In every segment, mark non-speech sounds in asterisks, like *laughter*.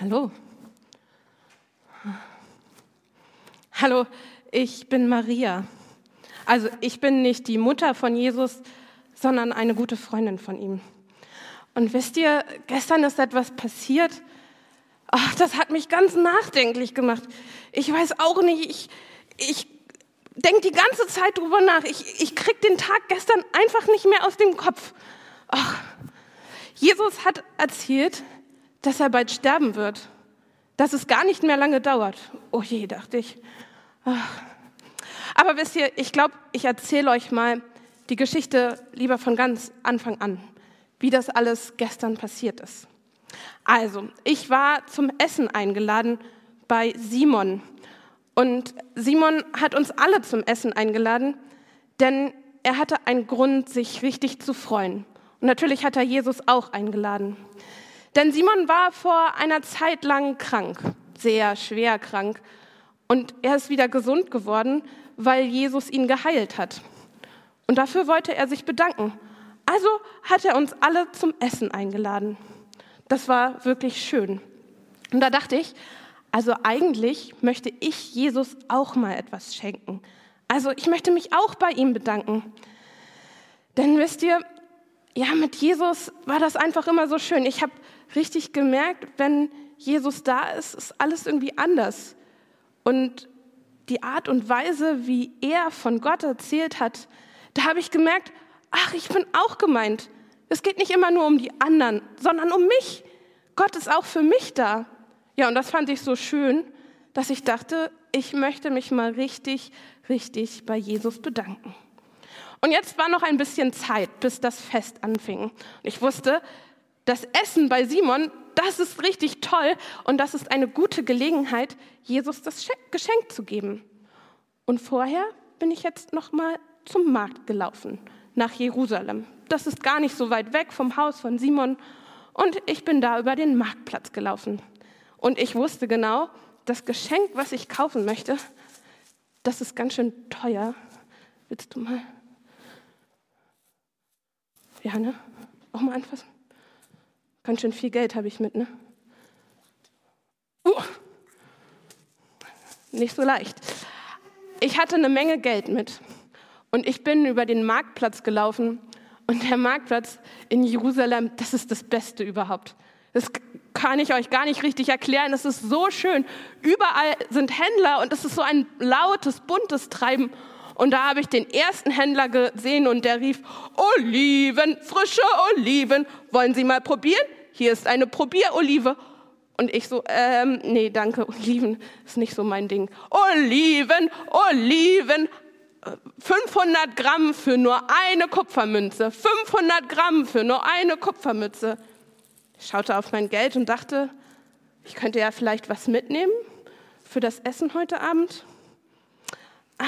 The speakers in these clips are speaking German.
Hallo. Hallo, ich bin Maria. Also ich bin nicht die Mutter von Jesus, sondern eine gute Freundin von ihm. Und wisst ihr, gestern ist etwas passiert. Ach, das hat mich ganz nachdenklich gemacht. Ich weiß auch nicht, ich, ich denke die ganze Zeit drüber nach. Ich, ich krieg den Tag gestern einfach nicht mehr aus dem Kopf. Ach, Jesus hat erzählt, dass er bald sterben wird, dass es gar nicht mehr lange dauert. Oh je, dachte ich. Ach. Aber wisst ihr, ich glaube, ich erzähle euch mal die Geschichte lieber von ganz Anfang an, wie das alles gestern passiert ist. Also, ich war zum Essen eingeladen bei Simon. Und Simon hat uns alle zum Essen eingeladen, denn er hatte einen Grund, sich richtig zu freuen. Und natürlich hat er Jesus auch eingeladen. Denn Simon war vor einer Zeit lang krank, sehr schwer krank. Und er ist wieder gesund geworden, weil Jesus ihn geheilt hat. Und dafür wollte er sich bedanken. Also hat er uns alle zum Essen eingeladen. Das war wirklich schön. Und da dachte ich, also eigentlich möchte ich Jesus auch mal etwas schenken. Also ich möchte mich auch bei ihm bedanken. Denn wisst ihr, ja, mit Jesus war das einfach immer so schön. Ich habe richtig gemerkt, wenn Jesus da ist, ist alles irgendwie anders. Und die Art und Weise, wie er von Gott erzählt hat, da habe ich gemerkt, ach, ich bin auch gemeint. Es geht nicht immer nur um die anderen, sondern um mich. Gott ist auch für mich da. Ja, und das fand ich so schön, dass ich dachte, ich möchte mich mal richtig, richtig bei Jesus bedanken. Und jetzt war noch ein bisschen Zeit, bis das Fest anfing. Und ich wusste, das Essen bei Simon, das ist richtig toll und das ist eine gute Gelegenheit, Jesus das Geschenk zu geben. Und vorher bin ich jetzt noch mal zum Markt gelaufen, nach Jerusalem. Das ist gar nicht so weit weg vom Haus von Simon und ich bin da über den Marktplatz gelaufen. Und ich wusste genau, das Geschenk, was ich kaufen möchte, das ist ganz schön teuer. Willst du mal? Ja, ne? Auch mal anfassen. Ganz schön viel Geld habe ich mit, ne? Uh, nicht so leicht. Ich hatte eine Menge Geld mit und ich bin über den Marktplatz gelaufen und der Marktplatz in Jerusalem, das ist das Beste überhaupt. Das kann ich euch gar nicht richtig erklären. Es ist so schön. Überall sind Händler und es ist so ein lautes, buntes Treiben. Und da habe ich den ersten Händler gesehen und der rief, Oliven, frische Oliven, wollen Sie mal probieren? Hier ist eine Probierolive. Und ich so, ähm, nee, danke, *laughs* Oliven ist nicht so mein Ding. Oliven, Oliven, 500 Gramm für nur eine Kupfermünze. 500 Gramm für nur eine Kupfermünze. Ich schaute auf mein Geld und dachte, ich könnte ja vielleicht was mitnehmen für das Essen heute Abend. Ah,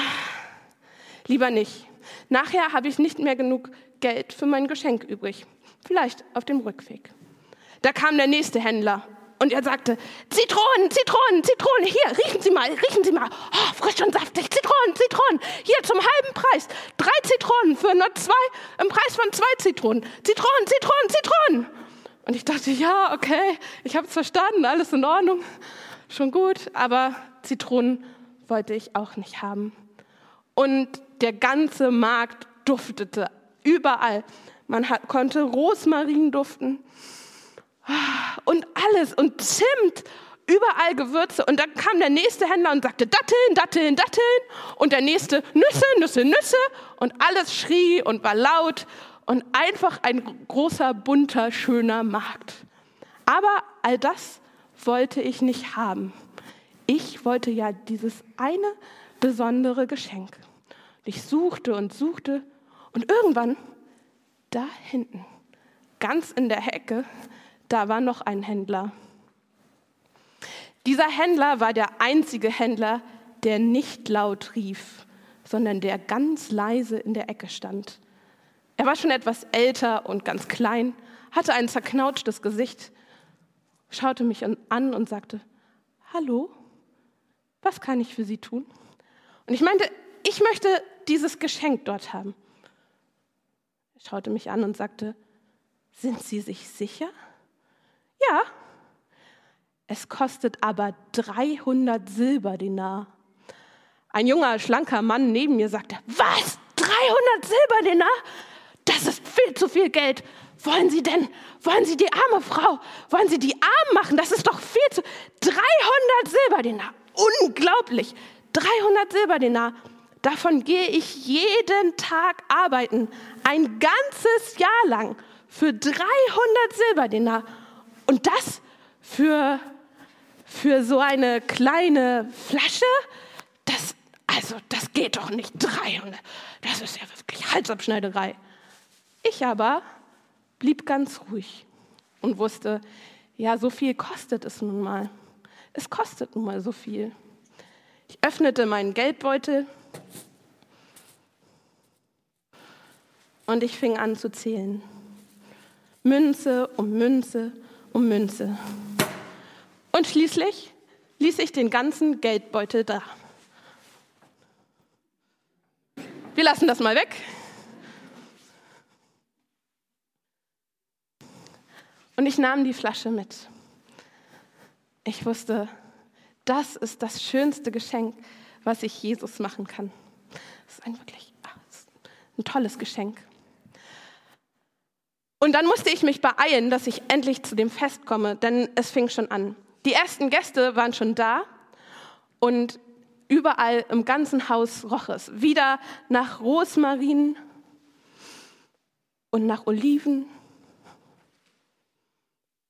lieber nicht. Nachher habe ich nicht mehr genug Geld für mein Geschenk übrig. Vielleicht auf dem Rückweg. Da kam der nächste Händler und er sagte, Zitronen, Zitronen, Zitronen, hier, riechen Sie mal, riechen Sie mal. Oh, frisch und saftig, Zitronen, Zitronen. Hier zum halben Preis. Drei Zitronen für nur zwei, im Preis von zwei Zitronen. Zitronen, Zitronen, Zitronen. Und ich dachte, ja, okay, ich habe es verstanden, alles in Ordnung, schon gut. Aber Zitronen wollte ich auch nicht haben. Und der ganze Markt duftete überall. Man hat, konnte Rosmarin duften und alles und Zimt, überall Gewürze. Und dann kam der nächste Händler und sagte Datteln, Datteln, Datteln. Und der nächste Nüsse, Nüsse, Nüsse. Und alles schrie und war laut und einfach ein großer, bunter, schöner Markt. Aber all das wollte ich nicht haben. Ich wollte ja dieses eine besondere Geschenk. Ich suchte und suchte und irgendwann da hinten, ganz in der Hecke, da war noch ein Händler. Dieser Händler war der einzige Händler, der nicht laut rief, sondern der ganz leise in der Ecke stand. Er war schon etwas älter und ganz klein, hatte ein zerknautschtes Gesicht, schaute mich an und sagte, Hallo, was kann ich für Sie tun? Und ich meinte, ich möchte dieses Geschenk dort haben. Er schaute mich an und sagte, sind Sie sich sicher? Ja. Es kostet aber 300 Silberdinar. Ein junger, schlanker Mann neben mir sagte, was? 300 Silberdinar? Das ist viel zu viel Geld. Wollen Sie denn, wollen Sie die arme Frau, wollen Sie die arm machen? Das ist doch viel zu, 300 Silberdinar. Unglaublich. 300 Silberdinar. Davon gehe ich jeden Tag arbeiten. Ein ganzes Jahr lang. Für 300 Silberdinar. Und das für, für so eine kleine Flasche? Das, also, das geht doch nicht. 300. Das ist ja wirklich Halsabschneiderei. Ich aber blieb ganz ruhig und wusste, ja, so viel kostet es nun mal. Es kostet nun mal so viel. Ich öffnete meinen Geldbeutel und ich fing an zu zählen. Münze um Münze um Münze. Und schließlich ließ ich den ganzen Geldbeutel da. Wir lassen das mal weg. Und ich nahm die Flasche mit. Ich wusste, das ist das schönste Geschenk, was ich Jesus machen kann. Das ist ein wirklich ist ein tolles Geschenk. Und dann musste ich mich beeilen, dass ich endlich zu dem Fest komme, denn es fing schon an. Die ersten Gäste waren schon da und überall im ganzen Haus roch es. Wieder nach Rosmarin und nach Oliven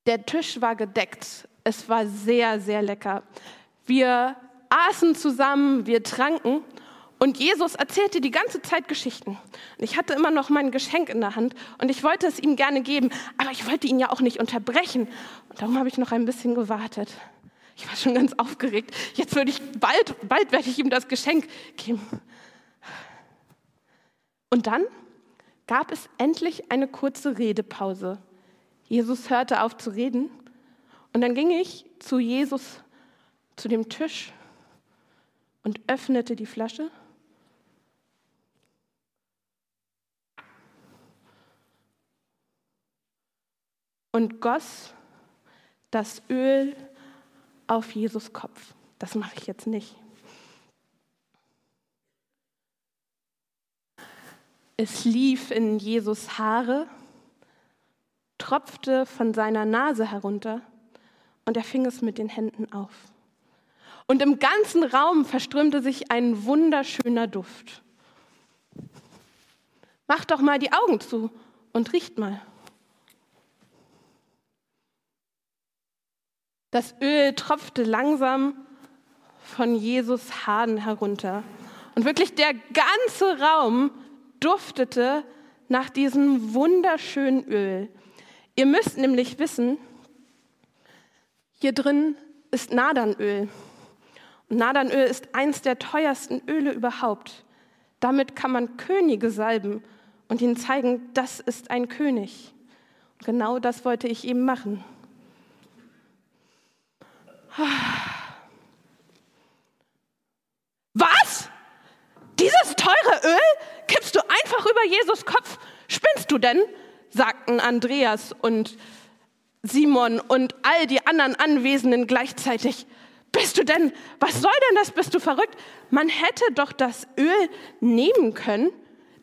der Tisch war gedeckt. Es war sehr, sehr lecker. Wir aßen zusammen, wir tranken und Jesus erzählte die ganze Zeit Geschichten. Und ich hatte immer noch mein Geschenk in der Hand und ich wollte es ihm gerne geben, aber ich wollte ihn ja auch nicht unterbrechen. Und darum habe ich noch ein bisschen gewartet. Ich war schon ganz aufgeregt. Jetzt würde ich bald, bald werde ich ihm das Geschenk geben. Und dann gab es endlich eine kurze Redepause. Jesus hörte auf zu reden und dann ging ich zu Jesus, zu dem Tisch und öffnete die Flasche. Und goss das Öl auf Jesus Kopf. Das mache ich jetzt nicht. Es lief in Jesus Haare tropfte von seiner Nase herunter und er fing es mit den Händen auf. Und im ganzen Raum verströmte sich ein wunderschöner Duft. Macht doch mal die Augen zu und riecht mal. Das Öl tropfte langsam von Jesus Haaren herunter. Und wirklich der ganze Raum duftete nach diesem wunderschönen Öl. Ihr müsst nämlich wissen, hier drin ist Nadanöl. Und Nadanöl ist eins der teuersten Öle überhaupt. Damit kann man Könige salben und ihnen zeigen, das ist ein König. Und genau das wollte ich eben machen. Was? Dieses teure Öl kippst du einfach über Jesus Kopf? Spinnst denn? sagten Andreas und Simon und all die anderen Anwesenden gleichzeitig. Bist du denn, was soll denn das? Bist du verrückt? Man hätte doch das Öl nehmen können.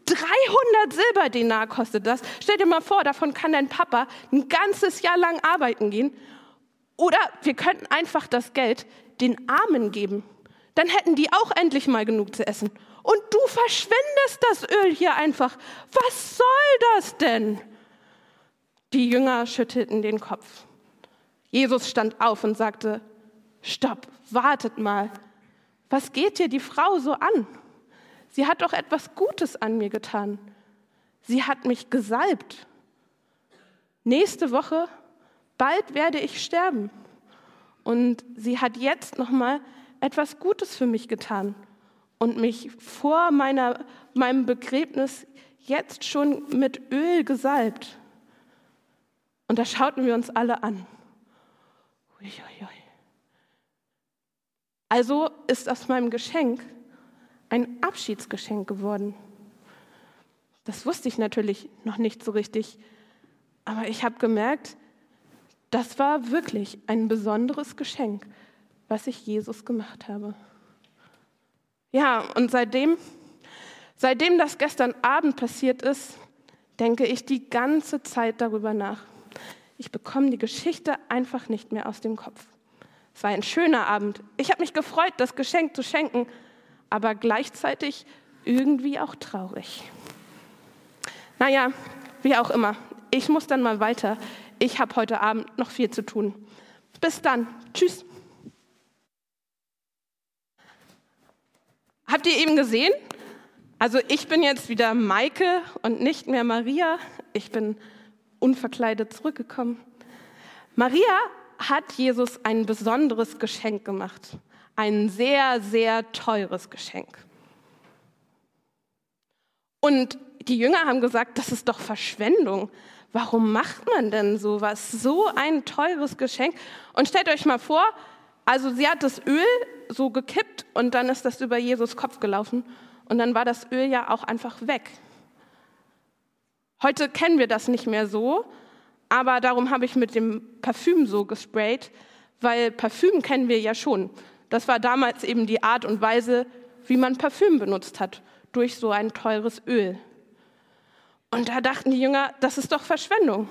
300 Silberdinar kostet das. Stell dir mal vor, davon kann dein Papa ein ganzes Jahr lang arbeiten gehen. Oder wir könnten einfach das Geld den Armen geben. Dann hätten die auch endlich mal genug zu essen. Und du verschwendest das Öl hier einfach. Was soll das denn? Die Jünger schüttelten den Kopf. Jesus stand auf und sagte, Stopp, wartet mal. Was geht dir die Frau so an? Sie hat doch etwas Gutes an mir getan. Sie hat mich gesalbt. Nächste Woche, bald werde ich sterben. Und sie hat jetzt noch mal etwas Gutes für mich getan und mich vor meiner, meinem Begräbnis jetzt schon mit Öl gesalbt. Und da schauten wir uns alle an. Also ist aus meinem Geschenk ein Abschiedsgeschenk geworden. Das wusste ich natürlich noch nicht so richtig, aber ich habe gemerkt, das war wirklich ein besonderes Geschenk, was ich Jesus gemacht habe. Ja, und seitdem, seitdem das gestern Abend passiert ist, denke ich die ganze Zeit darüber nach. Ich bekomme die Geschichte einfach nicht mehr aus dem Kopf. Es war ein schöner Abend. Ich habe mich gefreut, das Geschenk zu schenken, aber gleichzeitig irgendwie auch traurig. Naja, wie auch immer. Ich muss dann mal weiter. Ich habe heute Abend noch viel zu tun. Bis dann. Tschüss. Habt ihr eben gesehen? Also ich bin jetzt wieder Maike und nicht mehr Maria. Ich bin unverkleidet zurückgekommen. Maria hat Jesus ein besonderes Geschenk gemacht. Ein sehr, sehr teures Geschenk. Und die Jünger haben gesagt, das ist doch Verschwendung. Warum macht man denn sowas? So ein teures Geschenk. Und stellt euch mal vor, also sie hat das Öl so gekippt und dann ist das über Jesus Kopf gelaufen und dann war das Öl ja auch einfach weg. Heute kennen wir das nicht mehr so, aber darum habe ich mit dem Parfüm so gesprayt, weil Parfüm kennen wir ja schon. Das war damals eben die Art und Weise, wie man Parfüm benutzt hat, durch so ein teures Öl. Und da dachten die Jünger, das ist doch Verschwendung.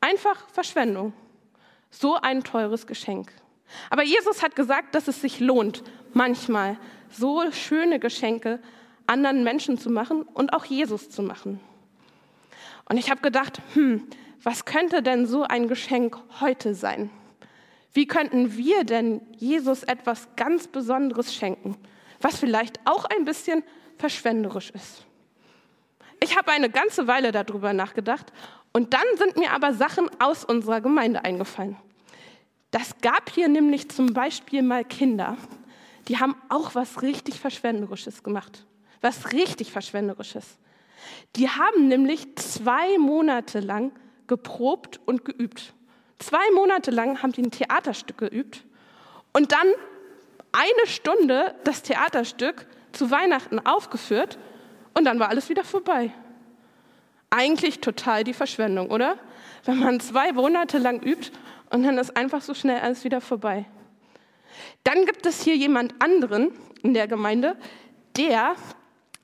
Einfach Verschwendung. So ein teures Geschenk. Aber Jesus hat gesagt, dass es sich lohnt, manchmal so schöne Geschenke anderen Menschen zu machen und auch Jesus zu machen. Und ich habe gedacht, hm, was könnte denn so ein Geschenk heute sein? Wie könnten wir denn Jesus etwas ganz Besonderes schenken, was vielleicht auch ein bisschen verschwenderisch ist? Ich habe eine ganze Weile darüber nachgedacht und dann sind mir aber Sachen aus unserer Gemeinde eingefallen. Das gab hier nämlich zum Beispiel mal Kinder, die haben auch was richtig Verschwenderisches gemacht. Was richtig Verschwenderisches. Die haben nämlich zwei Monate lang geprobt und geübt. Zwei Monate lang haben die ein Theaterstück geübt und dann eine Stunde das Theaterstück zu Weihnachten aufgeführt und dann war alles wieder vorbei. Eigentlich total die Verschwendung, oder? Wenn man zwei Monate lang übt und dann ist einfach so schnell alles wieder vorbei. Dann gibt es hier jemand anderen in der Gemeinde, der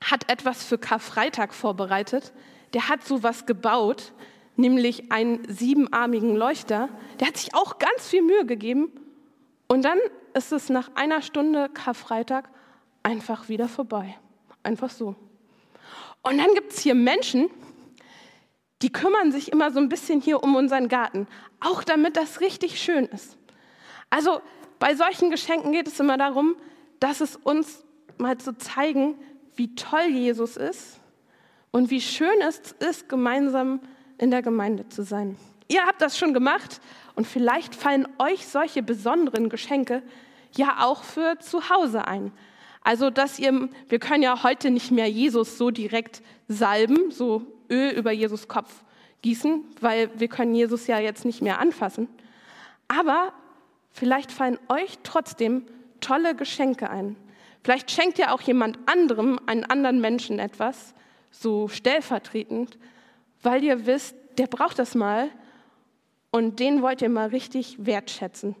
hat etwas für Karfreitag vorbereitet. Der hat sowas gebaut, nämlich einen siebenarmigen Leuchter. Der hat sich auch ganz viel Mühe gegeben. Und dann ist es nach einer Stunde Karfreitag einfach wieder vorbei. Einfach so. Und dann gibt es hier Menschen, die kümmern sich immer so ein bisschen hier um unseren Garten, auch damit das richtig schön ist. Also bei solchen Geschenken geht es immer darum, dass es uns mal zu zeigen, wie toll Jesus ist und wie schön es ist, gemeinsam in der Gemeinde zu sein. Ihr habt das schon gemacht und vielleicht fallen euch solche besonderen Geschenke ja auch für zu Hause ein. Also, dass ihr, wir können ja heute nicht mehr Jesus so direkt salben, so Öl über Jesus Kopf gießen, weil wir können Jesus ja jetzt nicht mehr anfassen. Aber vielleicht fallen euch trotzdem tolle Geschenke ein. Vielleicht schenkt ihr auch jemand anderem, einen anderen Menschen etwas, so stellvertretend, weil ihr wisst, der braucht das mal und den wollt ihr mal richtig wertschätzen.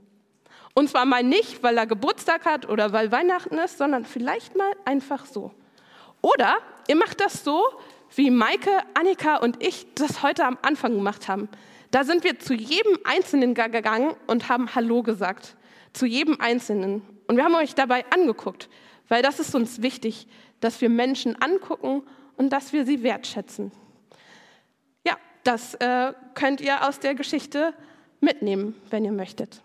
Und zwar mal nicht, weil er Geburtstag hat oder weil Weihnachten ist, sondern vielleicht mal einfach so. Oder ihr macht das so, wie Maike, Annika und ich das heute am Anfang gemacht haben. Da sind wir zu jedem Einzelnen gegangen und haben Hallo gesagt. Zu jedem Einzelnen. Und wir haben euch dabei angeguckt, weil das ist uns wichtig, dass wir Menschen angucken und dass wir sie wertschätzen. Ja, das äh, könnt ihr aus der Geschichte mitnehmen, wenn ihr möchtet.